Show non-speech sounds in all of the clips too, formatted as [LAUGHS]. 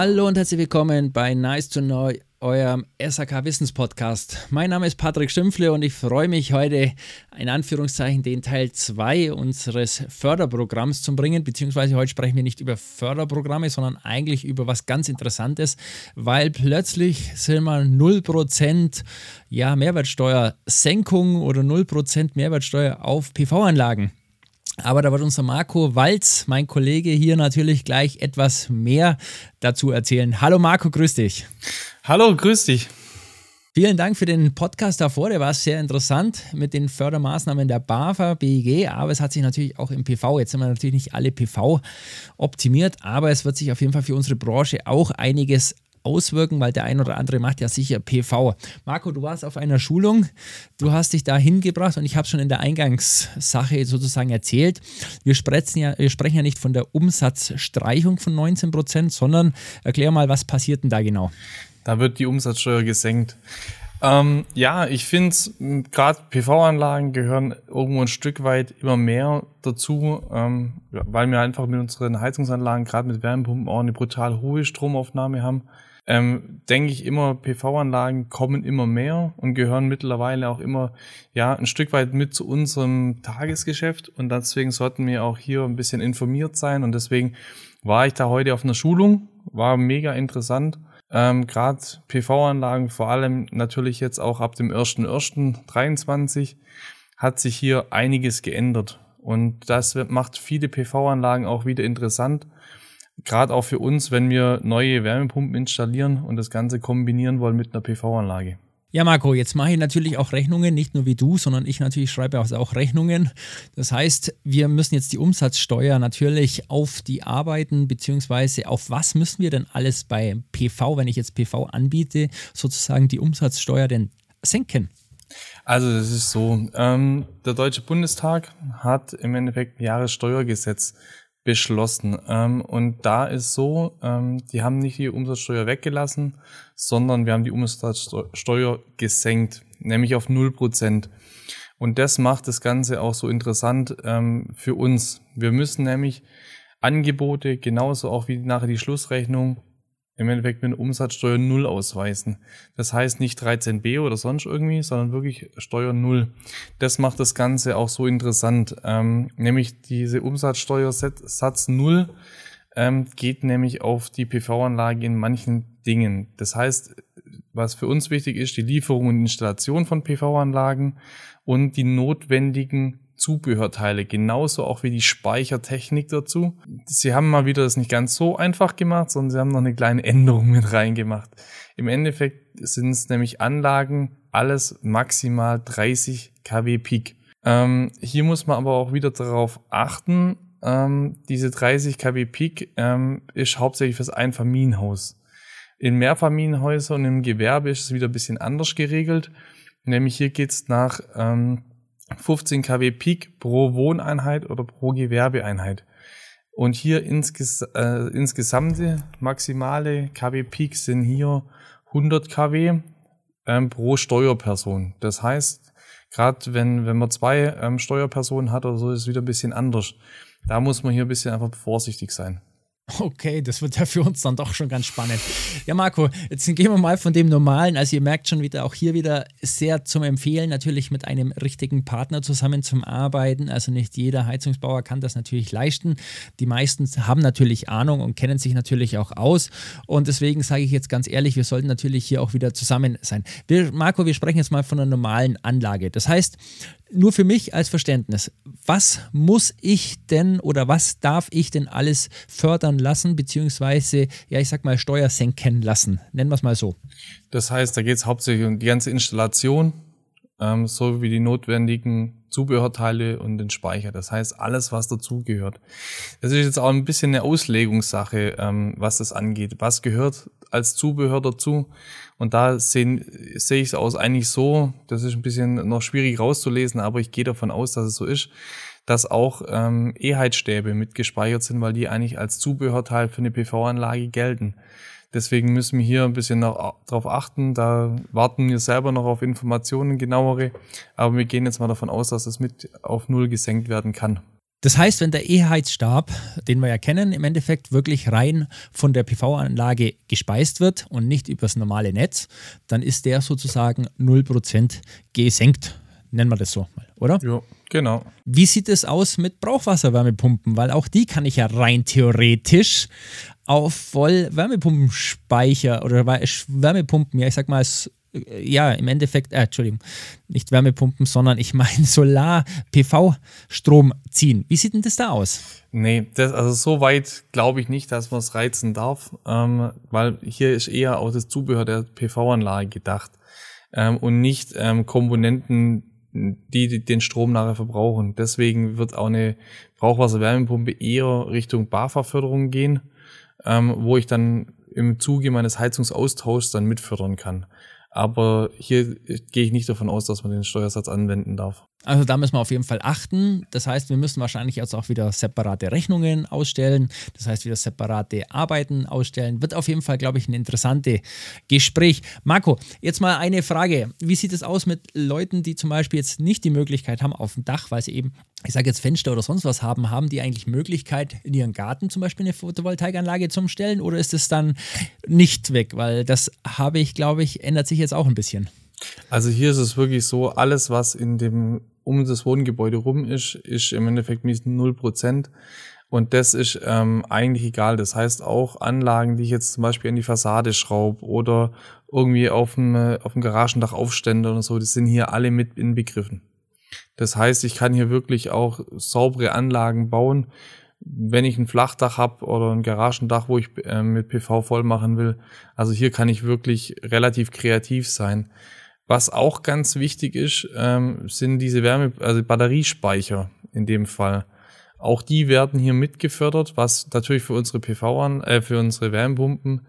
Hallo und herzlich willkommen bei Nice to Know, eurem SAK Wissenspodcast. Mein Name ist Patrick Schimpfle und ich freue mich heute, in Anführungszeichen, den Teil 2 unseres Förderprogramms zu bringen. Beziehungsweise heute sprechen wir nicht über Förderprogramme, sondern eigentlich über was ganz Interessantes, weil plötzlich sind wir 0% ja, Mehrwertsteuersenkung oder 0% Mehrwertsteuer auf PV-Anlagen. Aber da wird unser Marco Walz, mein Kollege, hier natürlich gleich etwas mehr dazu erzählen. Hallo Marco, grüß dich. Hallo, grüß dich. Vielen Dank für den Podcast davor, der war sehr interessant mit den Fördermaßnahmen der BAFA, BEG, aber es hat sich natürlich auch im PV, jetzt sind wir natürlich nicht alle PV optimiert, aber es wird sich auf jeden Fall für unsere Branche auch einiges auswirken, weil der ein oder andere macht ja sicher PV. Marco, du warst auf einer Schulung, du hast dich da hingebracht und ich habe schon in der Eingangssache sozusagen erzählt. Wir sprechen, ja, wir sprechen ja nicht von der Umsatzstreichung von 19 Prozent, sondern erklär mal, was passiert denn da genau? Da wird die Umsatzsteuer gesenkt. Ähm, ja, ich finde es, gerade PV-Anlagen gehören irgendwo ein Stück weit immer mehr dazu, ähm, weil wir einfach mit unseren Heizungsanlagen, gerade mit Wärmepumpen, auch eine brutal hohe Stromaufnahme haben ähm, denke ich immer, PV-Anlagen kommen immer mehr und gehören mittlerweile auch immer ja ein Stück weit mit zu unserem Tagesgeschäft. Und deswegen sollten wir auch hier ein bisschen informiert sein. Und deswegen war ich da heute auf einer Schulung, war mega interessant. Ähm, Gerade PV-Anlagen, vor allem natürlich jetzt auch ab dem 1.1.23 hat sich hier einiges geändert. Und das macht viele PV-Anlagen auch wieder interessant gerade auch für uns, wenn wir neue Wärmepumpen installieren und das Ganze kombinieren wollen mit einer PV-Anlage. Ja, Marco, jetzt mache ich natürlich auch Rechnungen, nicht nur wie du, sondern ich natürlich schreibe auch Rechnungen. Das heißt, wir müssen jetzt die Umsatzsteuer natürlich auf die Arbeiten, beziehungsweise auf was müssen wir denn alles bei PV, wenn ich jetzt PV anbiete, sozusagen die Umsatzsteuer denn senken? Also das ist so, ähm, der Deutsche Bundestag hat im Endeffekt ein Jahressteuergesetz beschlossen. Ähm, und da ist so, ähm, die haben nicht die Umsatzsteuer weggelassen, sondern wir haben die Umsatzsteuer gesenkt, nämlich auf 0%. Und das macht das Ganze auch so interessant ähm, für uns. Wir müssen nämlich Angebote, genauso auch wie nachher die Schlussrechnung, im Endeffekt mit Umsatzsteuer Null ausweisen. Das heißt nicht 13b oder sonst irgendwie, sondern wirklich Steuer Null. Das macht das Ganze auch so interessant. Ähm, nämlich diese Umsatzsteuersatz Null ähm, geht nämlich auf die PV-Anlage in manchen Dingen. Das heißt, was für uns wichtig ist, die Lieferung und Installation von PV-Anlagen und die notwendigen Zubehörteile, genauso auch wie die Speichertechnik dazu. Sie haben mal wieder das nicht ganz so einfach gemacht, sondern sie haben noch eine kleine Änderung mit reingemacht. Im Endeffekt sind es nämlich Anlagen, alles maximal 30 kW Peak. Ähm, hier muss man aber auch wieder darauf achten, ähm, diese 30 kW Peak ähm, ist hauptsächlich fürs Einfamilienhaus. In Mehrfamilienhäusern und im Gewerbe ist es wieder ein bisschen anders geregelt. Nämlich hier geht's nach ähm, 15 kW Peak pro Wohneinheit oder pro Gewerbeeinheit. Und hier insges äh, insgesamt maximale kW Peak sind hier 100 kW ähm, pro Steuerperson. Das heißt, gerade wenn, wenn man zwei ähm, Steuerpersonen hat oder so, ist es wieder ein bisschen anders. Da muss man hier ein bisschen einfach vorsichtig sein. Okay, das wird ja für uns dann doch schon ganz spannend. Ja, Marco, jetzt gehen wir mal von dem Normalen. Also ihr merkt schon wieder, auch hier wieder sehr zum Empfehlen, natürlich mit einem richtigen Partner zusammen zum Arbeiten. Also nicht jeder Heizungsbauer kann das natürlich leisten. Die meisten haben natürlich Ahnung und kennen sich natürlich auch aus. Und deswegen sage ich jetzt ganz ehrlich, wir sollten natürlich hier auch wieder zusammen sein. Wir, Marco, wir sprechen jetzt mal von einer normalen Anlage. Das heißt, nur für mich als Verständnis, was muss ich denn oder was darf ich denn alles fördern lassen, beziehungsweise, ja, ich sag mal, Steuer senken lassen? Nennen wir es mal so. Das heißt, da geht es hauptsächlich um die ganze Installation, ähm, so wie die notwendigen Zubehörteile und den Speicher. Das heißt, alles, was dazugehört. Das ist jetzt auch ein bisschen eine Auslegungssache, ähm, was das angeht. Was gehört als Zubehör dazu? Und da sehe seh ich es aus eigentlich so, das ist ein bisschen noch schwierig rauszulesen, aber ich gehe davon aus, dass es so ist, dass auch ähm, E-Heizstäbe mit gespeichert sind, weil die eigentlich als Zubehörteil für eine PV-Anlage gelten. Deswegen müssen wir hier ein bisschen darauf achten. Da warten wir selber noch auf Informationen, genauere. Aber wir gehen jetzt mal davon aus, dass es mit auf Null gesenkt werden kann. Das heißt, wenn der E-Heizstab, den wir ja kennen, im Endeffekt wirklich rein von der PV-Anlage gespeist wird und nicht übers normale Netz, dann ist der sozusagen 0% gesenkt. Nennen wir das so mal, oder? Ja, genau. Wie sieht es aus mit Brauchwasserwärmepumpen? Weil auch die kann ich ja rein theoretisch auf Vollwärmepumpenspeicher oder Wärmepumpen, ja, ich sag mal, ja, im Endeffekt, äh, Entschuldigung, nicht Wärmepumpen, sondern ich [LAUGHS] meine Solar-PV-Strom ziehen. Wie sieht denn das da aus? Nee, das, also so weit glaube ich nicht, dass man es reizen darf, ähm, weil hier ist eher auch das Zubehör der PV-Anlage gedacht ähm, und nicht ähm, Komponenten, die den Strom nachher verbrauchen. Deswegen wird auch eine Brauchwasser-Wärmepumpe eher Richtung BAFA-Förderung gehen, ähm, wo ich dann im Zuge meines Heizungsaustauschs dann mitfördern kann. Aber hier gehe ich nicht davon aus, dass man den Steuersatz anwenden darf. Also da müssen wir auf jeden Fall achten. Das heißt, wir müssen wahrscheinlich jetzt auch wieder separate Rechnungen ausstellen. Das heißt, wieder separate Arbeiten ausstellen. Wird auf jeden Fall, glaube ich, ein interessantes Gespräch. Marco, jetzt mal eine Frage. Wie sieht es aus mit Leuten, die zum Beispiel jetzt nicht die Möglichkeit haben auf dem Dach, weil sie eben, ich sage jetzt Fenster oder sonst was haben, haben die eigentlich Möglichkeit, in ihren Garten zum Beispiel eine Photovoltaikanlage zu stellen oder ist es dann nicht weg? Weil das habe ich, glaube ich, ändert sich jetzt auch ein bisschen. Also hier ist es wirklich so, alles, was in dem um das Wohngebäude rum ist, ist im Endeffekt null Prozent. Und das ist ähm, eigentlich egal. Das heißt auch Anlagen, die ich jetzt zum Beispiel an die Fassade schraube oder irgendwie auf dem, äh, auf dem Garagendach aufstände oder so, die sind hier alle mit inbegriffen. Das heißt, ich kann hier wirklich auch saubere Anlagen bauen. Wenn ich ein Flachdach habe oder ein Garagendach, wo ich äh, mit PV voll machen will, also hier kann ich wirklich relativ kreativ sein. Was auch ganz wichtig ist, ähm, sind diese Wärme, also Batteriespeicher in dem Fall. Auch die werden hier mitgefördert, was natürlich für unsere PV an, äh, für unsere Wärmepumpen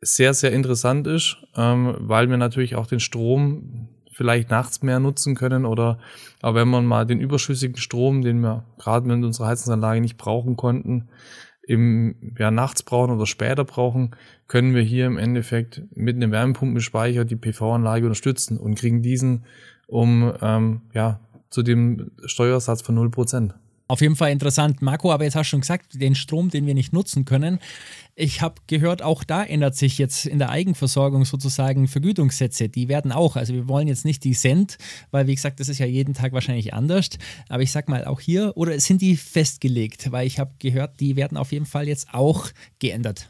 sehr, sehr interessant ist, ähm, weil wir natürlich auch den Strom vielleicht nachts mehr nutzen können oder aber wenn man mal den überschüssigen Strom, den wir gerade mit unserer Heizungsanlage nicht brauchen konnten, im ja, nachts brauchen oder später brauchen, können wir hier im Endeffekt mit einem Wärmepumpenspeicher die PV-Anlage unterstützen und kriegen diesen um ähm, ja, zu dem Steuersatz von 0%. Auf jeden Fall interessant. Marco, aber jetzt hast du schon gesagt, den Strom, den wir nicht nutzen können. Ich habe gehört, auch da ändert sich jetzt in der Eigenversorgung sozusagen Vergütungssätze. Die werden auch, also wir wollen jetzt nicht die Cent, weil wie gesagt, das ist ja jeden Tag wahrscheinlich anders. Aber ich sag mal, auch hier, oder sind die festgelegt? Weil ich habe gehört, die werden auf jeden Fall jetzt auch geändert.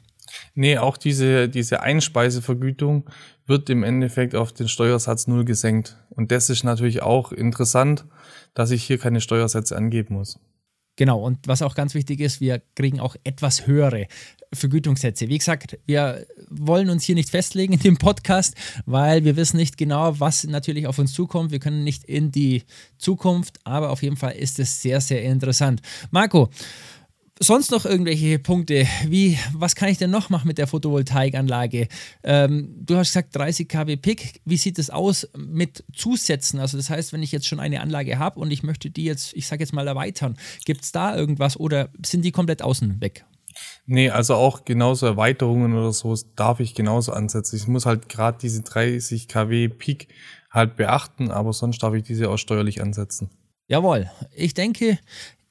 Nee, auch diese, diese Einspeisevergütung wird im Endeffekt auf den Steuersatz null gesenkt. Und das ist natürlich auch interessant, dass ich hier keine Steuersätze angeben muss. Genau, und was auch ganz wichtig ist, wir kriegen auch etwas höhere Vergütungssätze. Wie gesagt, wir wollen uns hier nicht festlegen in dem Podcast, weil wir wissen nicht genau, was natürlich auf uns zukommt. Wir können nicht in die Zukunft, aber auf jeden Fall ist es sehr, sehr interessant. Marco, sonst noch irgendwelche Punkte? Wie, was kann ich denn noch machen mit der Photovoltaikanlage? Ähm, du hast gesagt 30 kW Pick. Wie sieht es aus mit Zusätzen? Also das heißt, wenn ich jetzt schon eine Anlage habe und ich möchte die jetzt, ich sage jetzt mal erweitern, gibt es da irgendwas oder sind die komplett außen weg? Nee, also auch genauso Erweiterungen oder so darf ich genauso ansetzen. Ich muss halt gerade diese 30 kW Peak halt beachten, aber sonst darf ich diese auch steuerlich ansetzen. Jawohl. Ich denke,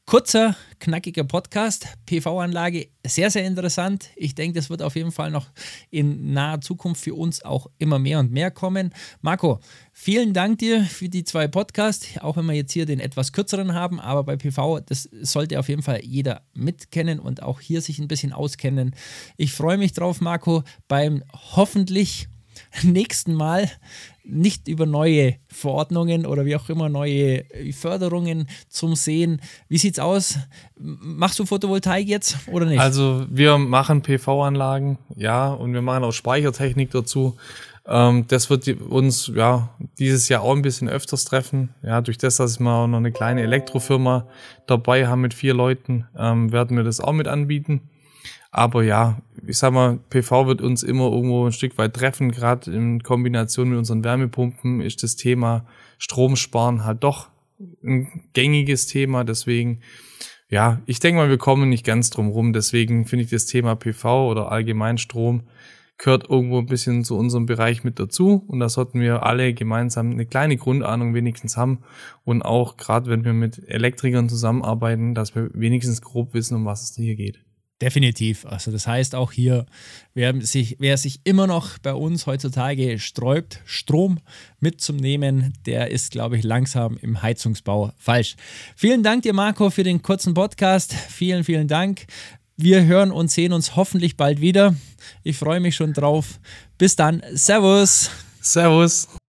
Kurzer, knackiger Podcast, PV-Anlage, sehr, sehr interessant. Ich denke, das wird auf jeden Fall noch in naher Zukunft für uns auch immer mehr und mehr kommen. Marco, vielen Dank dir für die zwei Podcasts, auch wenn wir jetzt hier den etwas kürzeren haben, aber bei PV, das sollte auf jeden Fall jeder mitkennen und auch hier sich ein bisschen auskennen. Ich freue mich drauf, Marco, beim hoffentlich [LAUGHS] nächsten Mal nicht über neue Verordnungen oder wie auch immer neue Förderungen zum Sehen. Wie sieht's aus? Machst du Photovoltaik jetzt oder nicht? Also wir machen PV-Anlagen, ja, und wir machen auch Speichertechnik dazu. Ähm, das wird uns ja dieses Jahr auch ein bisschen öfters treffen. Ja, durch das, dass wir auch noch eine kleine Elektrofirma dabei haben mit vier Leuten, ähm, werden wir das auch mit anbieten. Aber ja, ich sag mal, PV wird uns immer irgendwo ein Stück weit treffen. Gerade in Kombination mit unseren Wärmepumpen ist das Thema Stromsparen halt doch ein gängiges Thema. Deswegen, ja, ich denke mal, wir kommen nicht ganz drum rum. Deswegen finde ich das Thema PV oder allgemein Strom gehört irgendwo ein bisschen zu unserem Bereich mit dazu und da sollten wir alle gemeinsam eine kleine Grundahnung wenigstens haben und auch gerade wenn wir mit Elektrikern zusammenarbeiten, dass wir wenigstens grob wissen, um was es hier geht. Definitiv. Also das heißt auch hier, wer sich, wer sich immer noch bei uns heutzutage sträubt, Strom mitzunehmen, der ist, glaube ich, langsam im Heizungsbau falsch. Vielen Dank dir, Marco, für den kurzen Podcast. Vielen, vielen Dank. Wir hören und sehen uns hoffentlich bald wieder. Ich freue mich schon drauf. Bis dann. Servus. Servus.